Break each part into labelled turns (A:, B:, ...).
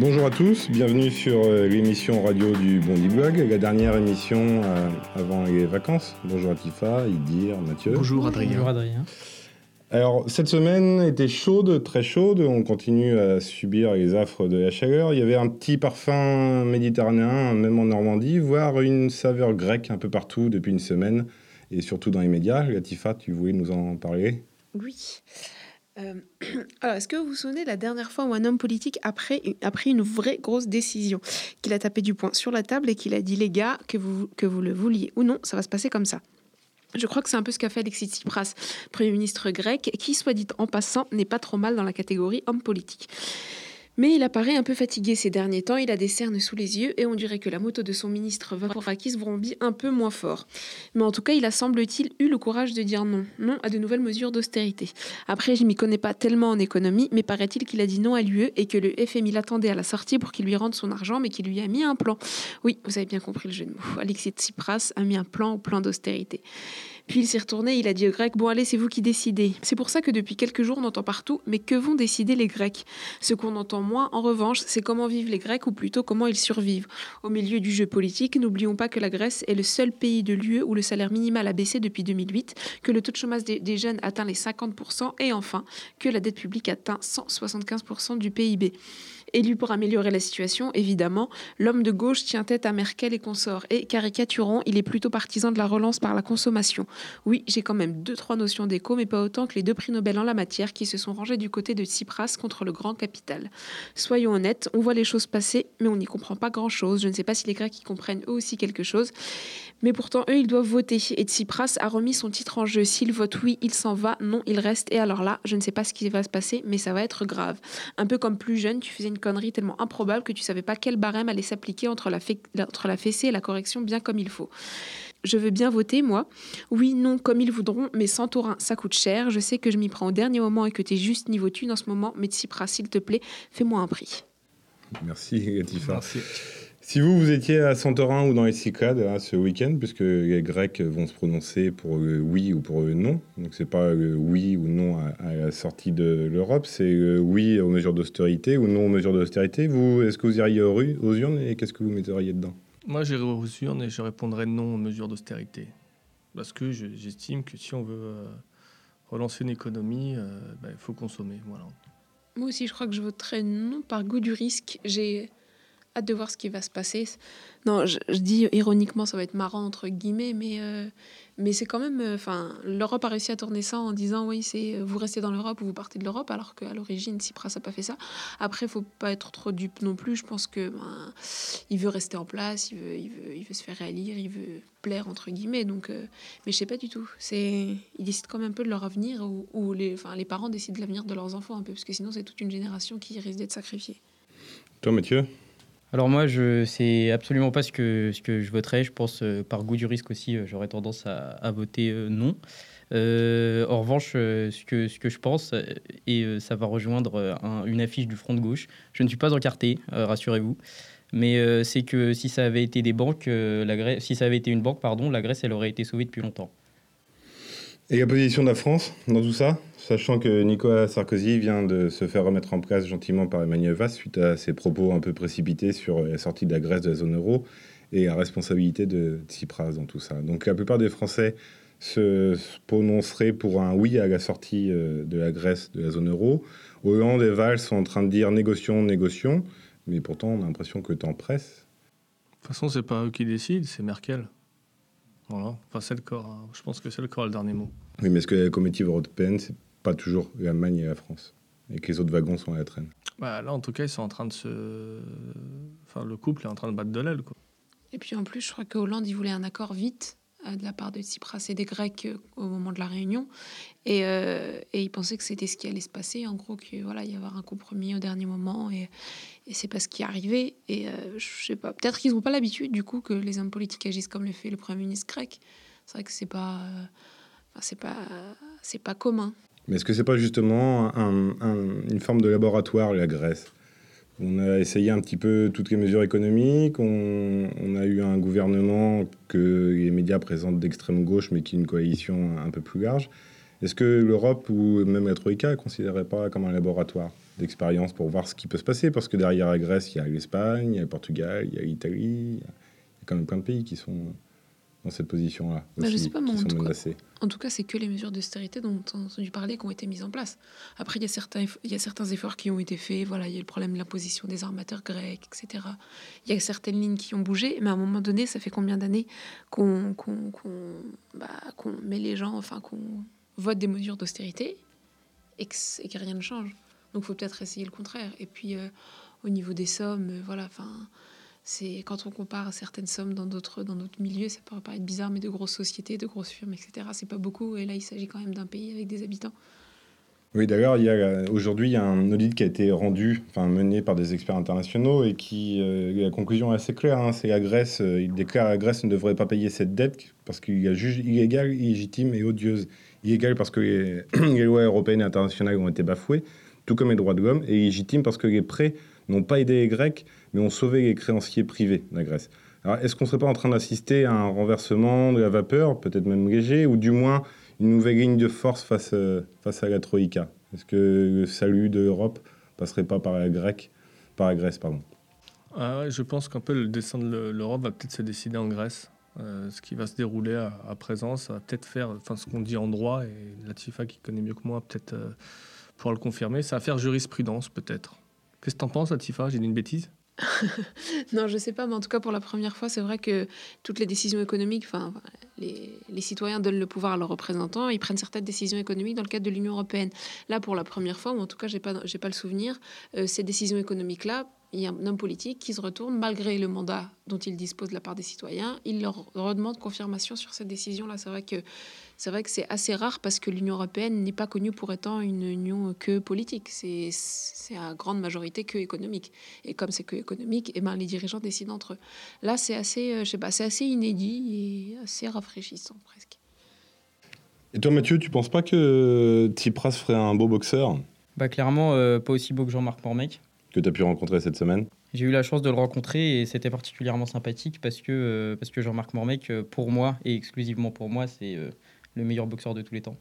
A: Bonjour à tous, bienvenue sur euh, l'émission radio du Bondi Blog, la dernière émission euh, avant les vacances. Bonjour à Tifa, Idir, Mathieu.
B: Bonjour Adrien.
C: Bonjour Adrien.
A: Alors, cette semaine était chaude, très chaude. On continue à subir les affres de la chaleur. Il y avait un petit parfum méditerranéen, même en Normandie, voire une saveur grecque un peu partout depuis une semaine, et surtout dans les médias. Latifa, tu voulais nous en parler?
D: Oui. Euh, alors, est-ce que vous vous souvenez de la dernière fois où un homme politique a pris, une vraie grosse décision? Qu'il a tapé du poing sur la table et qu'il a dit les gars, que vous, que vous le vouliez ou non, ça va se passer comme ça. Je crois que c'est un peu ce qu'a fait Alexis Tsipras, Premier ministre grec, qui, soit dit en passant, n'est pas trop mal dans la catégorie homme politique. Mais il apparaît un peu fatigué ces derniers temps, il a des cernes sous les yeux et on dirait que la moto de son ministre Varoufakis vrombit un peu moins fort. Mais en tout cas, il a semble-t-il eu le courage de dire non, non à de nouvelles mesures d'austérité. Après, je m'y connais pas tellement en économie, mais paraît-il qu'il a dit non à l'UE et que le FMI l'attendait à la sortie pour qu'il lui rende son argent, mais qu'il lui a mis un plan. Oui, vous avez bien compris le jeu de mots. Alexis Tsipras a mis un plan au plan d'austérité. Puis il s'est retourné, il a dit aux Grecs Bon, allez, c'est vous qui décidez. C'est pour ça que depuis quelques jours, on entend partout Mais que vont décider les Grecs? Ce qu'on entend moins, en revanche, c'est comment vivent les Grecs, ou plutôt comment ils survivent. Au milieu du jeu politique, n'oublions pas que la Grèce est le seul pays de l'UE où le salaire minimal a baissé depuis 2008, que le taux de chômage des, des jeunes atteint les 50%, et enfin, que la dette publique atteint 175% du PIB. Élu pour améliorer la situation, évidemment, l'homme de gauche tient tête à Merkel et consorts. Et caricaturant, il est plutôt partisan de la relance par la consommation. Oui, j'ai quand même deux, trois notions d'écho, mais pas autant que les deux prix Nobel en la matière qui se sont rangés du côté de Tsipras contre le grand capital. Soyons honnêtes, on voit les choses passer, mais on n'y comprend pas grand-chose. Je ne sais pas si les Grecs y comprennent eux aussi quelque chose. Mais pourtant, eux, ils doivent voter. Et Tsipras a remis son titre en jeu. S'il vote oui, il s'en va. Non, il reste. Et alors là, je ne sais pas ce qui va se passer, mais ça va être grave. Un peu comme plus jeune, tu faisais une connerie tellement improbable que tu savais pas quel barème allait s'appliquer entre, la entre la fessée et la correction bien comme il faut. Je veux bien voter, moi. Oui, non, comme ils voudront, mais sans taurin, ça coûte cher. Je sais que je m'y prends au dernier moment et que tu es juste niveau thune en ce moment, mais Tsipras, s'il te plaît, fais-moi un prix.
A: Merci, Latifa. Merci. Si vous, vous étiez à Santorin ou dans les Cyclades hein, ce week-end, puisque les Grecs vont se prononcer pour le oui ou pour le non, donc c'est pas le oui ou non à, la sortie de l'Europe, c'est le oui aux mesures d'austérité ou non aux mesures d'austérité. Vous, est-ce que vous iriez aux, aux urnes et qu'est-ce que vous metteriez dedans?
B: Moi, j'irais aux urnes et je répondrais non aux mesures d'austérité. Parce que j'estime que si on veut euh, relancer une économie, euh, ben, il faut consommer. Voilà.
D: Moi aussi, je crois que je voterais non par goût du risque. J'ai hâte de voir ce qui va se passer. Non, je, dis ironiquement, ça va être marrant entre guillemets, mais, euh, mais c'est quand même. Enfin, l'Europe a réussi à tourner ça en disant oui, c'est vous restez dans l'Europe ou vous partez de l'Europe, alors qu'à l'origine, Tsipras n'a pas fait ça. Après, faut pas être trop dupe non plus. Je pense que ben, il veut rester en place, il veut, il veut, il veut se faire réélire, il veut plaire entre guillemets. Donc, euh, mais je sais pas du tout. C'est, ils décident quand même un peu de leur avenir ou, ou les, enfin, les parents décident de l'avenir de leurs enfants un peu, parce que sinon, c'est toute une génération qui risque d'être sacrifiée.
A: Toi, Mathieu?
C: Alors moi, je c'est absolument pas ce que, je voterais. Je pense, euh, par goût du risque aussi, euh, j'aurais tendance à, voter euh, non. en revanche, ce, que, je pense, et ça va rejoindre un, une affiche du front de gauche, je ne suis pas encarté, rassurez-vous, mais c'est que si ça avait été des banques, si ça avait été une banque, pardon, la Grèce, elle aurait été sauvée depuis longtemps.
A: Et la position de la France dans tout ça? Sachant que Nicolas Sarkozy vient de se faire remettre en place gentiment par Emmanuel Valls suite à ses propos un peu précipités sur la sortie de la Grèce de la zone euro et la responsabilité de Tsipras dans tout ça. Donc la plupart des Français se prononceraient pour un oui à la sortie euh, de la Grèce de la zone euro. Hollande et Valls sont en train de dire négocions, négocions, mais pourtant on a l'impression que le temps presse.
B: De toute façon, c'est pas eux qui décident, c'est Merkel. Voilà. Enfin, c'est le corps. Hein. Je pense que c'est le corps le dernier mot.
A: Oui, mais est-ce que la comitive européenne, c'est pas toujours l'Allemagne et la France et que les autres wagons sont à la traîne
B: bah, Là, en tout cas, ils sont en train de se. Enfin, le couple est en train de battre de l'aile. Quoi.
D: Et puis en plus, je crois que Hollande, il voulait un accord vite euh, de la part de Tsipras et des Grecs euh, au moment de la réunion. Et, euh, et il pensait que c'était ce qui allait se passer. En gros, qu'il voilà, y avoir un compromis au dernier moment. Et, et c'est pas ce qui est arrivé. Et je sais pas, peut-être qu'ils n'ont pas l'habitude, du coup, que les hommes politiques agissent comme le fait le Premier ministre grec. C'est vrai que c'est pas. Enfin, c'est pas, c'est pas commun.
A: Mais est-ce que c'est pas justement un, une forme de laboratoire, la Grèce? On a essayé un petit peu toutes les mesures économiques, on, on, a eu un gouvernement que les médias présentent d'extrême gauche, mais qui est une coalition un peu plus large. Est-ce que l'Europe ou même la Troïka ne considérait pas comme un laboratoire d'expérience pour voir ce qui peut se passer? Parce que derrière la Grèce, il y a l'Espagne, il y a le Portugal, il y a l'Italie, il y a quand même plein de pays qui sont dans cette position-là.
D: Bah, je sais pas, mais en tout cas-. En tout cas, c'est que les mesures d'austérité dont on a entendu parler qui ont été mises en place. Après, il y, a certains, eff- il y a certains efforts qui ont été faits. Voilà, il y a le problème de l'imposition des armateurs grecs, etc. Il y a certaines lignes qui ont bougé, mais à un moment donné, ça fait combien d'années qu'on bah, met les gens, enfin, qu'on vote des mesures d'austérité et et que rien ne change? Donc, il faut peut-être essayer le contraire. Et puis, euh, au niveau des sommes, euh, voilà, enfin. C'est quand on compare certaines sommes dans d'autres dans d'autres milieux, ça peut paraître bizarre, mais de grosses sociétés, de grosses firmes, etc. C'est pas beaucoup. Et là, il s'agit quand même d'un pays avec des habitants.
A: Oui, d'ailleurs, euh, aujourd'hui, il y a un audit qui a été rendu, enfin mené par des experts internationaux et qui, euh, la conclusion est assez claire. hein, c'est la Grèce, euh, il déclare la Grèce ne devrait pas payer cette dette parce qu'il y a juge illégale, illégitime et odieuse. Illégale parce que les, les lois européennes et internationales ont été bafouées, tout comme les droits de l'homme, et illégitime parce que les prêts n'ont pas aidé les Grecs, mais ont sauvé les créanciers privés de la Grèce. Alors, est-ce qu'on ne serait pas en train d'assister à un renversement de la vapeur, peut-être même léger, ou du moins une nouvelle ligne de force face, euh, face à la Troïka? Est-ce que le salut de l'Europe passerait pas par la, Grecque, par la Grèce pardon?
B: Ah je pense qu'un peu le dessin de l'E- l'Europe va peut-être se décider en Grèce. Euh, ce qui va se dérouler à, à présent, ça va peut-être faire, enfin ce qu'on dit en droit, et Latifa qui connaît mieux que moi peut-être euh, pourra le confirmer, ça va faire jurisprudence peut-être. Qu'est-ce que t'en penses Latifa J'ai dit une bêtise
D: Non, je sais pas, mais en tout cas, pour la première fois, c'est vrai que toutes les décisions économiques, enfin, les, les citoyens donnent le pouvoir à leurs représentants, ils prennent certaines décisions économiques dans le cadre de l'Union européenne. Là, pour la première fois, ou en tout cas, j'ai pas, j'ai pas le souvenir, euh, ces décisions économiques-là, il y a un homme politique qui se retourne, malgré le mandat dont il dispose de la part des citoyens, il leur redemande confirmation sur cette décision-là. C'est vrai que c'est vrai que c'est assez rare parce que l'Union européenne n'est pas connue pour étant une union que politique. C'est c'est à grande majorité que économique. Et comme c'est que économique, eh ben, les dirigeants décident entre eux. Là, c'est assez, euh, je sais pas, c'est assez inédit et assez rafraîchissant presque.
A: Et toi Mathieu, tu penses pas que Tsipras ferait un beau boxeur?
C: Bah, clairement, euh, pas aussi beau que Jean-Marc Mormec.
A: Que tu as pu rencontrer cette semaine
C: J'ai eu la chance de le rencontrer et c'était particulièrement sympathique parce que, euh, parce que Jean-Marc Mormec, euh, pour moi, et exclusivement pour moi, c'est euh, le meilleur boxeur de tous les temps.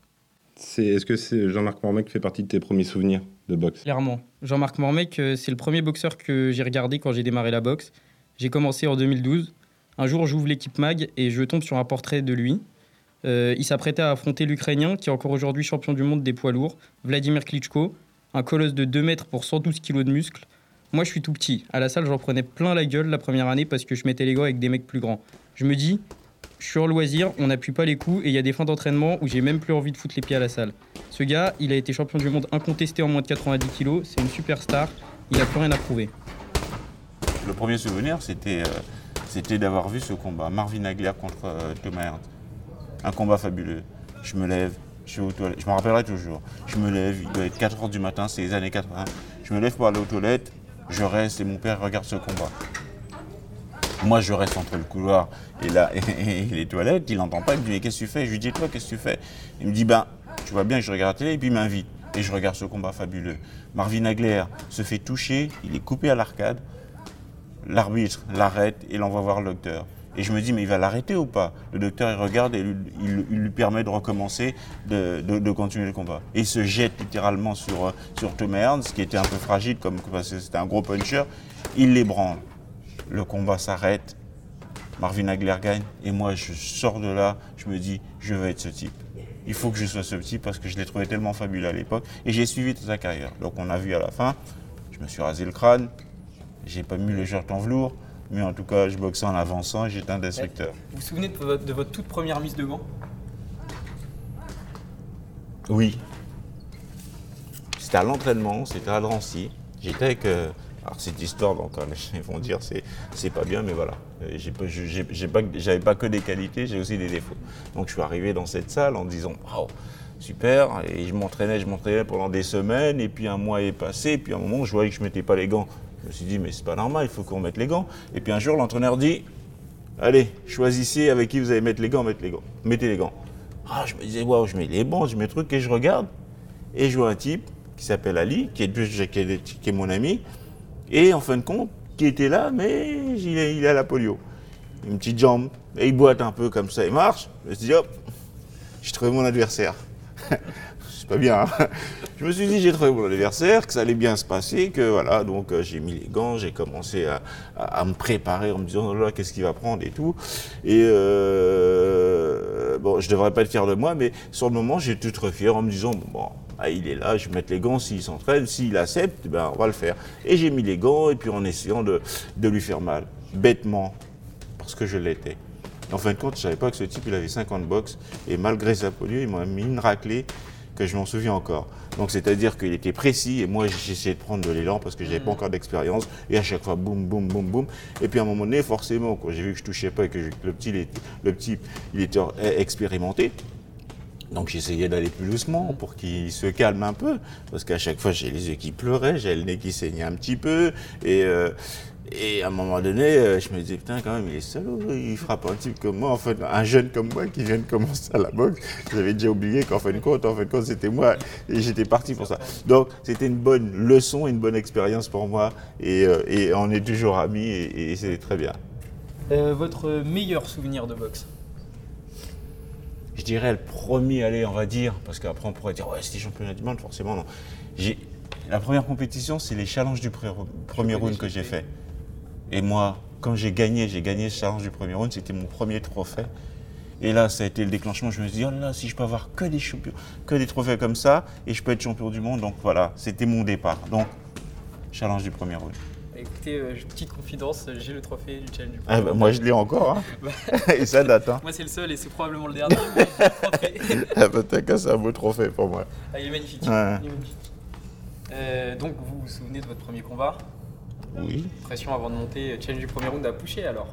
A: C'est- Est-ce que c'est Jean-Marc Mormec fait partie de tes premiers souvenirs de boxe?
C: Clairement. Jean-Marc Mormec, c'est le premier boxeur que j'ai regardé quand j'ai démarré la boxe. J'ai commencé en 2012. Un jour, j'ouvre l'équipe MAG et je tombe sur un portrait de lui. Euh, il s'apprêtait à affronter l'Ukrainien, qui est encore aujourd'hui champion du monde des poids lourds, Vladimir Klitschko, un colosse de 2 mètres pour 112 kilos de muscles. Moi, je suis tout petit. À la salle, j'en prenais plein la gueule la première année parce que je mettais les gants avec des mecs plus grands. Je me dis, je suis en loisir, on n'appuie pas les coups et il y a des fins d'entraînement où j'ai même plus envie de foutre les pieds à la salle. Ce gars, il a été champion du monde incontesté en moins de 90 kilos, c'est une superstar, il a plus rien à prouver.
E: Le premier souvenir, c'était euh, d'avoir vu ce combat. Marvin Hagler contre euh, Thomas. Un combat fabuleux. Je me lève, je suis rappellerai toujours. Je me lève, il doit être 4 h du matin, c'est les années 80. Je me lève pour aller aux toilettes, je reste et mon père regarde ce combat. Moi, je reste entre le couloir et, et, les toilettes. Il n'entend pas. Il me dit Mais qu'est-ce que tu fais? Je lui dis Toi, qu'est-ce que tu fais? Il me dit Ben, tu vois bien je regarde la télé. Et puis il m'invite. Et je regarde ce combat fabuleux. Marvin Hagler se fait toucher. Il est coupé à l'arcade. L'arbitre l'arrête et l'envoie voir le docteur. Et je me dis, mais il va l'arrêter ou pas? Le docteur, il regarde et il, lui permet de recommencer, de, de- continuer le combat. Et il se jette littéralement sur, sur Tom Ernst, qui était un peu fragile, comme, parce que c'était un gros puncher. Il l'ébranle. Le combat s'arrête. Marvin Hagler gagne. Et moi, je sors de là, je me dis, je veux être ce type. Il faut que je sois ce type parce que je l'ai trouvé tellement fabuleux à l'époque. Et j'ai suivi toute sa carrière. Donc on a vu à la fin, je me suis rasé le crâne, j'ai pas mis le shirt en velours, mais en tout cas, je boxais en avançant et j'étais un destructeur.
C: Vous vous souvenez de votre, de votre toute première mise de gants?
E: Oui. C'était à l'entraînement, c'était à Drancy. J'étais avec. euh, alors, cette histoire, donc, euh, ils vont dire c'est c'est pas bien, mais voilà. Euh, j'ai pas- je- j'ai- j'ai pas- J'avais pas que des qualités, j'ai aussi des défauts. Donc, je suis arrivé dans cette salle en disant waouh, super. Et je m'entraînais, je m'entraînais pendant des semaines, et puis un mois est passé, et puis à un moment, je voyais que je mettais pas les gants. Je me suis dit, mais c'est pas normal, il faut qu'on mette les gants. Et puis un jour, l'entraîneur dit Allez, choisissez avec qui vous allez mettre les gants, mettez les gants. Mettez les gants. Ah, je me disais, waouh, je mets les bons, je mets les trucs et je regarde. Et je vois un type qui s'appelle Ali, qui est, qui qui est mon ami, et en fin de compte, qui était là, mais il a la polio. Une petite jambe, et il boite un peu comme ça, il marche. Je me suis dit, hop, j'ai trouvé mon adversaire. pas bien. hein. Je me suis dit, j'ai trouvé mon anniversaire, que ça allait bien se passer, que voilà, donc euh, j'ai mis les gants, j'ai commencé à, à- me préparer en me disant, oh qu'est-ce qu'il va prendre et tout. Et euh, bon, je devrais pas être fier de moi, mais sur le moment, j'étais très fier en me disant, bon, ah, il est là, je vais mettre les gants, s'il s'entraîne, s'il accepte, ben, on va le faire. Et j'ai mis les gants, et puis en essayant de, de lui faire mal, bêtement, parce que je l'étais. En fin de compte, je savais pas que ce type, il avait 50 box, et malgré sa polio, il m'a mis une raclée que je m'en souviens encore. Donc c'est-à-dire qu'il était précis, et moi j'essayais de prendre de l'élan parce que je n'avais pas encore d'expérience, et à chaque fois, boum, boum, boum, boum. Et puis à un moment donné, forcément, quand j'ai vu que je touchais pas et que je- le petit, il était, le petit, il était expérimenté, donc j'essayais d'aller plus doucement pour qu'il se calme un peu, parce qu'à chaque fois j'ai les yeux qui pleuraient, j'ai le nez qui saignait un petit peu, et, euh, et à un moment donné, euh, je me disais putain quand même il est salaud, il frappe un type comme moi, en fait un jeune comme moi qui vient de commencer à la boxe, j'avais déjà oublié qu'en fin de compte, en fin de compte c'était moi et j'étais parti pour ça. Donc c'était une bonne leçon, une bonne expérience pour moi, et, euh, et on est toujours amis et, et c'est très bien.
C: Euh, votre meilleur souvenir de boxe?
E: Je dirais le premier, allez, on va dire, parce qu'après on pourrait dire, ouais, c'était championnat du monde, forcément, non. La première compétition, c'est les challenges du premier round que j'ai fait. Et moi, quand j'ai gagné, j'ai gagné ce challenge du premier round, c'était mon premier trophée. Et là, ça a été le déclenchement. Je me suis dit, oh là là, si je peux avoir que des champions, que des trophées comme ça, et je peux être champion du monde. Donc voilà, c'était mon départ. Donc, challenge du premier round.
C: Écoutez, euh, petite confidence, j'ai le trophée du challenge du
E: Ah bah, moi, je l'ai encore, hein. et ça date, hein.
C: Moi, c'est le seul et c'est probablement le dernier. le.
E: Ah bah, c'est un beau trophée pour moi.
C: Ah, il est magnifique.
E: Ouais.
C: Il est magnifique. Euh, donc, vous vous souvenez de votre premier combat?
E: Oui.
C: Pression avant de monter, euh, challenge du premier round à pusher alors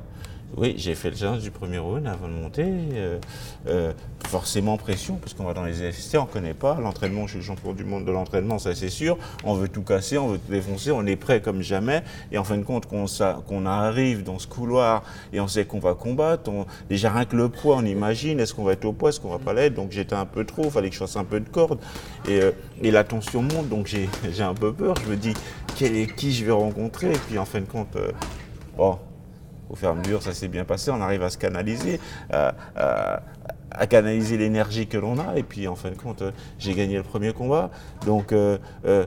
E: Oui, j'ai fait le challenge du premier round avant de monter. euh, euh, forcément pression, parce qu'on va dans les FST, on ne connaît pas. L'entraînement, je suis le champion du monde de l'entraînement, ça c'est sûr. On veut tout casser, on veut tout défoncer, on est prêt comme jamais. Et en fin de compte, qu'on arrive dans ce couloir et on sait qu'on va combattre, déjà rien que le poids, on imagine, est-ce qu'on va être au poids, est-ce qu'on va pas l'être? Donc j'étais un peu trop, il fallait que je fasse un peu de corde. Et, euh, la tension monte, donc j'ai un peu peur. Je me dis, qui je vais rencontrer? Et puis en fin de compte, bon, au fur et à mesure, ça s'est bien passé. On arrive à se canaliser, à, canaliser l'énergie que l'on a. Et puis, en fin de compte, euh, j'ai gagné le premier combat. Donc, euh, euh,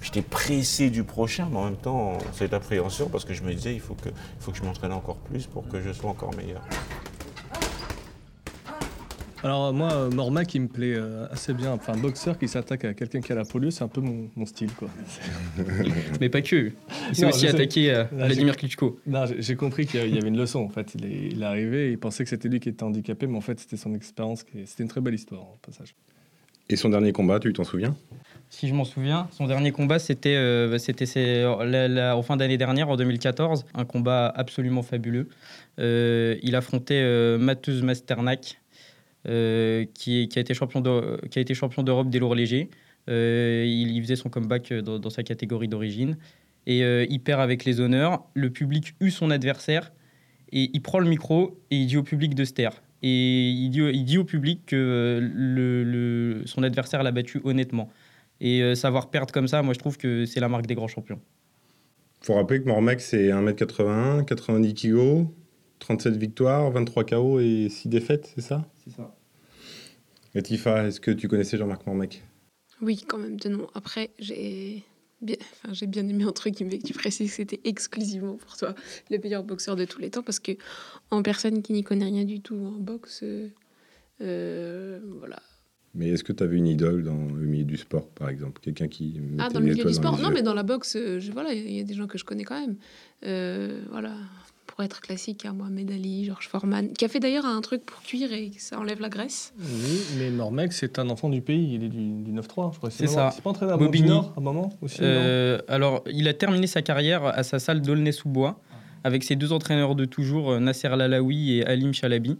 E: j'étais pressé du prochain, mais en même temps, cette appréhension, parce que je me disais, il faut que je m'entraîne encore plus pour que je sois encore meilleur.
B: Alors euh, moi, euh, Mormac, il me plaît euh, assez bien. Enfin, un boxeur qui s'attaque à quelqu'un qui a la polio, c'est un peu mon, mon style, quoi.
C: Mais pas que. Il s'est aussi attaqué à
B: Là,
C: Vladimir Klitschko.
B: Non, j'ai compris qu'il y avait une leçon, en fait. Il est, il est arrivé, il pensait que c'était lui qui était handicapé, mais en fait, c'était son expérience. qui- C'était une très belle histoire, au passage.
A: Et son dernier combat, tu t'en souviens?
C: Si je m'en souviens, son dernier combat, c'était euh, la- la- en fin d'année dernière, en 2014. Un combat absolument fabuleux. Euh, il affrontait euh, Mateusz Masternak, euh, qui, a été champion d'Europe des lourds légers. Euh, il faisait son comeback dans, dans sa catégorie d'origine. Et euh, il perd avec les honneurs. Le public eut son adversaire. Et il prend le micro et il dit au public de se taire. Et il dit, il au public que euh, son adversaire l'a battu honnêtement. Et euh, savoir perdre comme ça, moi je trouve que c'est la marque des grands champions.
A: faut rappeler que Mormac, c'est 1m81, 90 kg, 37 victoires, 23 KO et 6 défaites, c'est ça?
C: C'est ça.
A: Latifa, est-ce que tu connaissais Jean-Marc Mormac
D: Oui, quand même, de nom. Après, j'ai bien, enfin, j'ai bien aimé un truc qui me fait que tu précises que c'était exclusivement pour toi le meilleur boxeur de tous les temps, parce que en personne qui n'y connaît rien du tout en boxe, euh, voilà.
A: Mais est-ce que tu avais une idole dans le milieu du sport, par exemple? Quelqu'un qui.
D: Ah, dans le milieu du sport? Non, mais dans la boxe, euh, je, voilà, il y a des gens que je connais quand même. Euh, voilà. Pour être classique, y a Mohamed Ali, Georges Foreman, qui a fait d'ailleurs un truc pour cuire et ça enlève la graisse.
B: Oui, mais Mormac, c'est un enfant du pays. Il est du, du 9-3, je crois.
C: C'est ça.
B: C'est pas entraîné à
C: Bobigny.
B: À un moment aussi
C: Euh, alors, il a terminé sa carrière à sa salle d'Aulnay-sous-Bois avec ses deux entraîneurs de toujours, euh, Nasser Lalaoui et Alim Chalabi.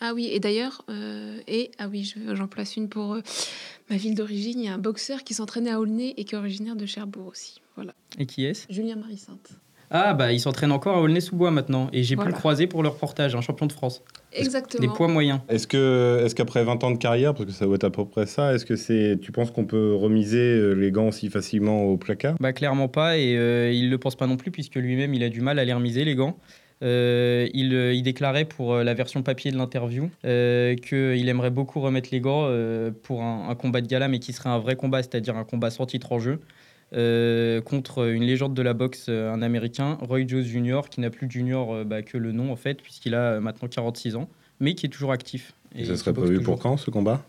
D: Ah oui, et d'ailleurs, euh, et ah oui, je- j'en place une pour euh, ma ville d'origine. Il y a un boxeur qui s'entraînait à Aulnay et qui est originaire de Cherbourg aussi. Voilà.
C: Et qui est-ce?
D: Julien Marie-Sainte.
C: Ah, bah, il s'entraîne encore à Aulnay-sous-Bois maintenant. Et j'ai pu le croiser pour le reportage, un champion de France.
D: Exactement.
C: Des poids moyens.
A: Est-ce que, est-ce qu'après 20 ans de carrière, parce que ça doit être à peu près ça, est-ce que c'est, tu penses qu'on peut remiser euh, les gants aussi facilement au placard?
C: Bah, clairement pas, et euh, il le pense pas non plus, puisque lui-même, il a du mal à les remiser, les gants. Euh, il, euh, il déclarait pour la version papier de l'interview euh, qu'il aimerait beaucoup remettre les gants euh, pour un, un combat de gala, mais qui serait un vrai combat, c'est-à-dire un combat sans titre en jeu, euh, contre une légende de la boxe, euh, un Américain, Roy Jones Jr., qui n'a plus de junior euh, bah, que le nom en fait, puisqu'il a maintenant 46 ans, mais qui est toujours actif.
A: Et
C: Et
A: ça serait prévu pour quand ce combat?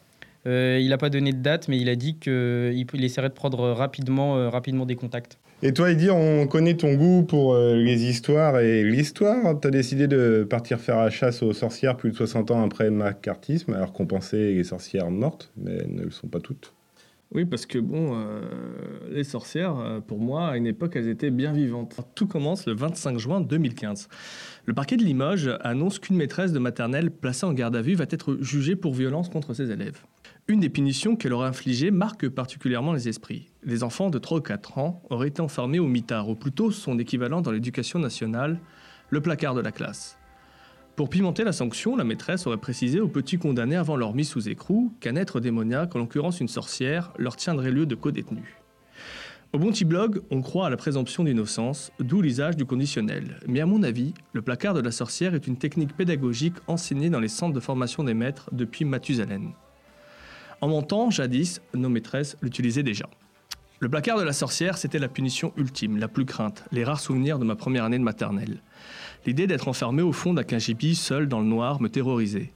C: Euh, Il n'a pas donné de date, mais il a dit qu'il il essaierait de prendre rapidement, euh, rapidement des contacts.
A: Et toi, Eddie, on connaît ton goût pour euh, les histoires et l'histoire. Tu as décidé de partir faire la chasse aux sorcières plus de 60 ans après le macartisme, alors qu'on pensait les sorcières mortes, mais elles ne le sont pas toutes.
B: Oui, parce que bon, euh, les sorcières, euh, pour moi, à une époque, elles étaient bien vivantes. Tout commence le 25 juin 2015. Le parquet de Limoges annonce qu'une maîtresse de maternelle placée en garde à vue va être jugée pour violence contre ses élèves. Une des punitions qu'elle aura infligées marque particulièrement les esprits. Les enfants de 3 ou 4 ans auraient été enfermés au mitard, ou plutôt son équivalent dans l'éducation nationale, le placard de la classe. Pour pimenter la sanction, la maîtresse aurait précisé aux petits condamnés avant leur mise sous écrou qu'un être démoniaque, en l'occurrence une sorcière, leur tiendrait lieu de co-détenu. Au Bonty Blog, on croit à la présomption d'innocence, d'où l'usage du conditionnel. Mais à mon avis, le placard de la sorcière est une technique pédagogique enseignée dans les centres de formation des maîtres depuis Mathusalem. En mon temps, jadis, nos maîtresses l'utilisaient déjà. Le placard de la sorcière, c'était la punition ultime, la plus crainte, les rares souvenirs de ma première année de maternelle. L'idée d'être enfermé au fond d'un cagibi, seul dans le noir, me terrorisait.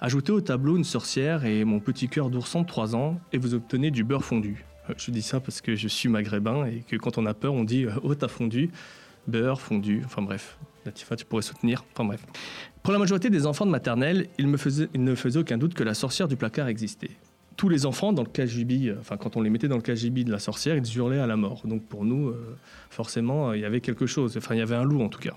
B: Ajoutez au tableau une sorcière et mon petit cœur d'ourson de 3 ans, et vous obtenez du beurre fondu. Euh, Je dis ça parce que je suis maghrébin et que quand on a peur, on dit euh, Oh, t'as fondu Beurre, fondu, enfin bref. Latifa, tu pourrais soutenir, enfin bref. Pour la majorité des enfants de maternelle, il, me ne faisait aucun doute que la sorcière du placard existait. Tous les enfants dans le cagibi, euh, enfin quand on les mettait dans le cagibi de la sorcière, ils hurlaient à la mort. Donc pour nous, forcément, il y avait quelque chose. Enfin, il y avait un loup en tout cas.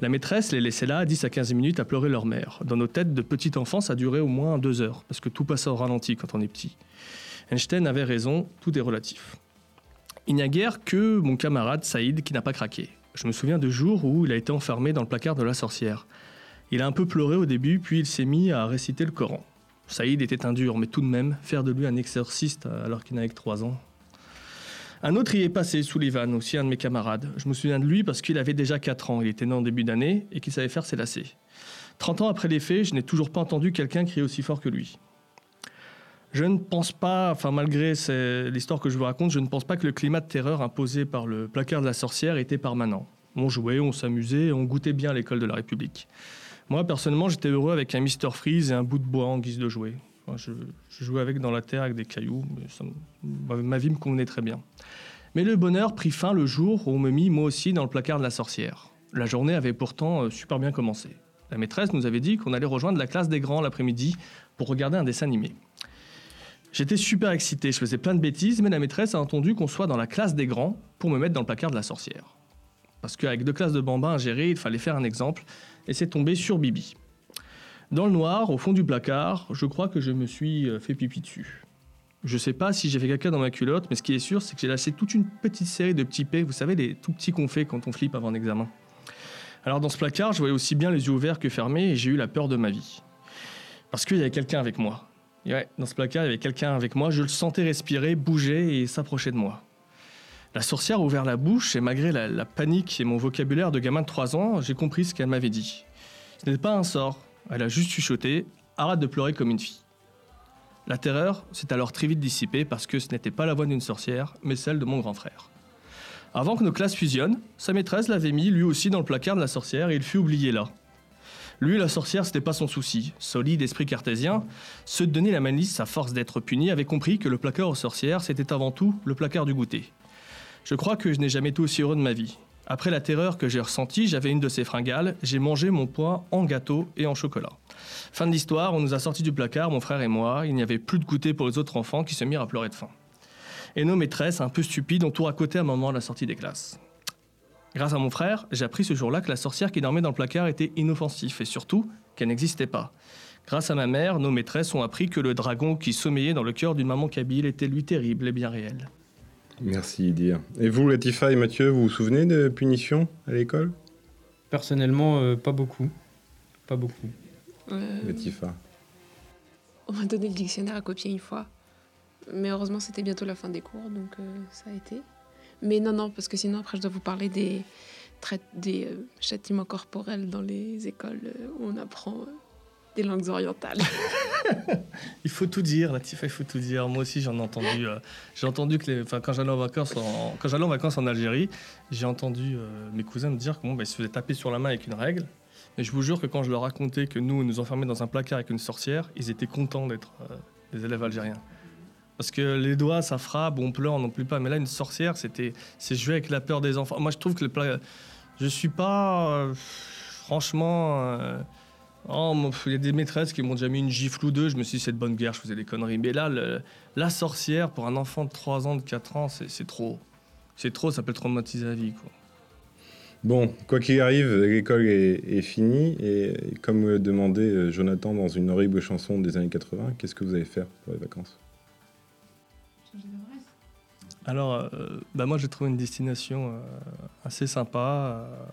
B: La maîtresse les laissait là 10 à 15 minutes à pleurer leur mère. Dans nos têtes de petit enfant, ça durait au moins deux heures, parce que tout passe au ralenti quand on est petit. Einstein avait raison, tout est relatif. Il n'y a guère que mon camarade Saïd qui n'a pas craqué. Je me souviens de jours où il a été enfermé dans le placard de la sorcière. Il a un peu pleuré au début, puis il s'est mis à réciter le Coran. Saïd était un dur, mais tout de même, faire de lui un exorciste alors qu'il n'avait que 3 ans. Un autre y est passé, Sullivan, aussi un de mes camarades. Je me souviens de lui parce qu'il avait déjà 4 ans, il était né en début d'année et qu'il savait faire ses lacets. 30 ans après les faits, je n'ai toujours pas entendu quelqu'un crier aussi fort que lui. Je ne pense pas, enfin malgré l'histoire que je vous raconte, je ne pense pas que le climat de terreur imposé par le placard de la sorcière était permanent. On jouait, on s'amusait, on goûtait bien l'école de la République. Moi, personnellement, j'étais heureux avec un Mister Freeze et un bout de bois en guise de jouet. Je, jouais avec dans la terre avec des cailloux, ma vie me convenait très bien. Mais le bonheur prit fin le jour où on me mit moi aussi dans le placard de la sorcière. La journée avait pourtant euh, super bien commencé. La maîtresse nous avait dit qu'on allait rejoindre la classe des grands l'après-midi pour regarder un dessin animé. J'étais super excité, je faisais plein de bêtises, mais la maîtresse a entendu qu'on soit dans la classe des grands pour me mettre dans le placard de la sorcière. Parce qu'avec deux classes de bambins à gérer, il fallait faire un exemple, et c'est tombé sur Bibi. Dans le noir, au fond du placard, je crois que je me suis euh, fait pipi dessus. Je sais pas si j'ai fait caca dans ma culotte, mais ce qui est sûr, c'est que j'ai lâché toute une petite série de petits pets, vous savez, les tout petits qu'on fait quand on flippe avant un examen. Alors dans ce placard, je voyais aussi bien les yeux ouverts que fermés, et j'ai eu la peur de ma vie. Parce qu'il y avait quelqu'un avec moi. Et ouais, dans ce placard, il y avait quelqu'un avec moi, je le sentais respirer, bouger et s'approcher de moi. La sorcière a ouvert la bouche et malgré la, la panique et mon vocabulaire de gamin de 3 ans, j'ai compris ce qu'elle m'avait dit. Ce n'était pas un sort, elle a juste chuchoté Arrête de pleurer comme une fille. La terreur s'est alors très vite dissipée parce que ce n'était pas la voix d'une sorcière, mais celle de mon grand frère. Avant que nos classes fusionnent, sa maîtresse l'avait mis lui aussi dans le placard de la sorcière et il fut oublié là. Lui, la sorcière, c'était pas son souci. Solide esprit cartésien, de donner la malice à force d'être puni avaient compris que le placard aux sorcières, c'était avant tout le placard du goûter. Je crois que je n'ai jamais été aussi heureux de ma vie. Après la terreur que j'ai ressentie, j'avais une de ces fringales, j'ai mangé mon poids en gâteau et en chocolat. Fin de l'histoire, on nous a sortis du placard, mon frère et moi, il n'y avait plus de goûter pour les autres enfants qui se mirent à pleurer de faim. Et nos maîtresses, un peu stupides, ont tout raconté à un moment de la sortie des classes. Grâce à mon frère, j'ai appris ce jour-là que la sorcière qui dormait dans le placard était inoffensive et surtout qu'elle n'existait pas. Grâce à ma mère, nos maîtresses ont appris que le dragon qui sommeillait dans le cœur d'une maman kabyle était lui terrible et bien réel.
A: Merci, Idir. Et vous, Latifa et Mathieu, vous vous souvenez de punitions à l'école?
C: Personnellement, euh, pas beaucoup. Pas beaucoup.
D: Euh,
A: Latifa.
D: on m'a donné le dictionnaire à copier une fois. Mais heureusement, c'était bientôt la fin des cours, donc euh, ça a été. Mais non, non, parce que sinon, après, je dois vous parler des, euh, châtiments corporels dans les écoles euh, où on apprend langues orientales.
B: Il faut tout dire, Latifa, il faut tout dire. Moi aussi, j'en ai entendu. euh, j'ai entendu que les, quand j'allais en vacances en, quand j'allais en vacances en Algérie, j'ai entendu euh, mes cousins me dire comment bah, se faisaient taper sur la main avec une règle. Et je vous jure que quand je leur racontais que nous, nous enfermait dans un placard avec une sorcière, ils étaient contents d'être euh, des élèves algériens. Parce que les doigts, ça frappe, on pleure, on n'en plus pas. Mais là, une sorcière, c'était, c'est jouer avec la peur des enfants. Moi, je trouve que le pla- je suis pas, franchement. Oh, il y a des maîtresses qui m'ont déjà mis une gifle ou deux. Je me suis dit, c'est de bonne guerre, je faisais des conneries. Mais là, le- la sorcière, pour un enfant de 3 ans, de 4 ans, c'est c'est trop. C'est trop, ça peut traumatiser à vie. Quoi.
A: Bon, quoi qu'il arrive, l'école est, est finie. Et comme le demandait euh, Jonathan dans une horrible chanson des années 80, qu'est-ce que vous allez faire pour les vacances?
B: Alors, euh, bah moi, j'ai trouvé une destination euh, assez sympa, euh,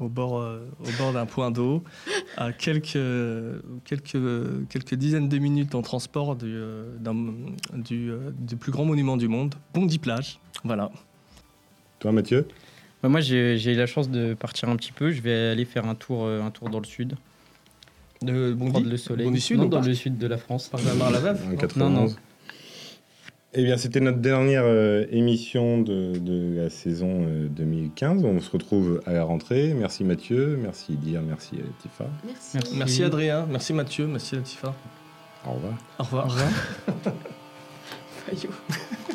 B: au bord, euh, au bord d'un point d'eau, à quelques, quelques, quelques dizaines de minutes en transport du, euh, d'un- du, euh, du plus grand monument du monde, Bondy Plage. Voilà.
A: Toi, Mathieu?
C: Bah, moi, j'ai j'ai eu la chance de partir un petit peu. Je vais aller faire un tour, euh, un tour dans le sud,
B: De Bondy,
C: prendre le soleil.
B: Bondy Sud
C: non,
B: ou
C: dans le sud de la France.
B: Par la
A: En
B: non
A: 91. Eh bien, c'était notre dernière euh, émission de, de la saison euh, 2015. On se retrouve à la rentrée. Merci Mathieu, merci Dir, merci Tifa.
D: Merci.
C: Merci.
B: Merci Adrien, merci Mathieu, merci Latifa.
A: Au revoir.
B: Au revoir.
C: Au revoir.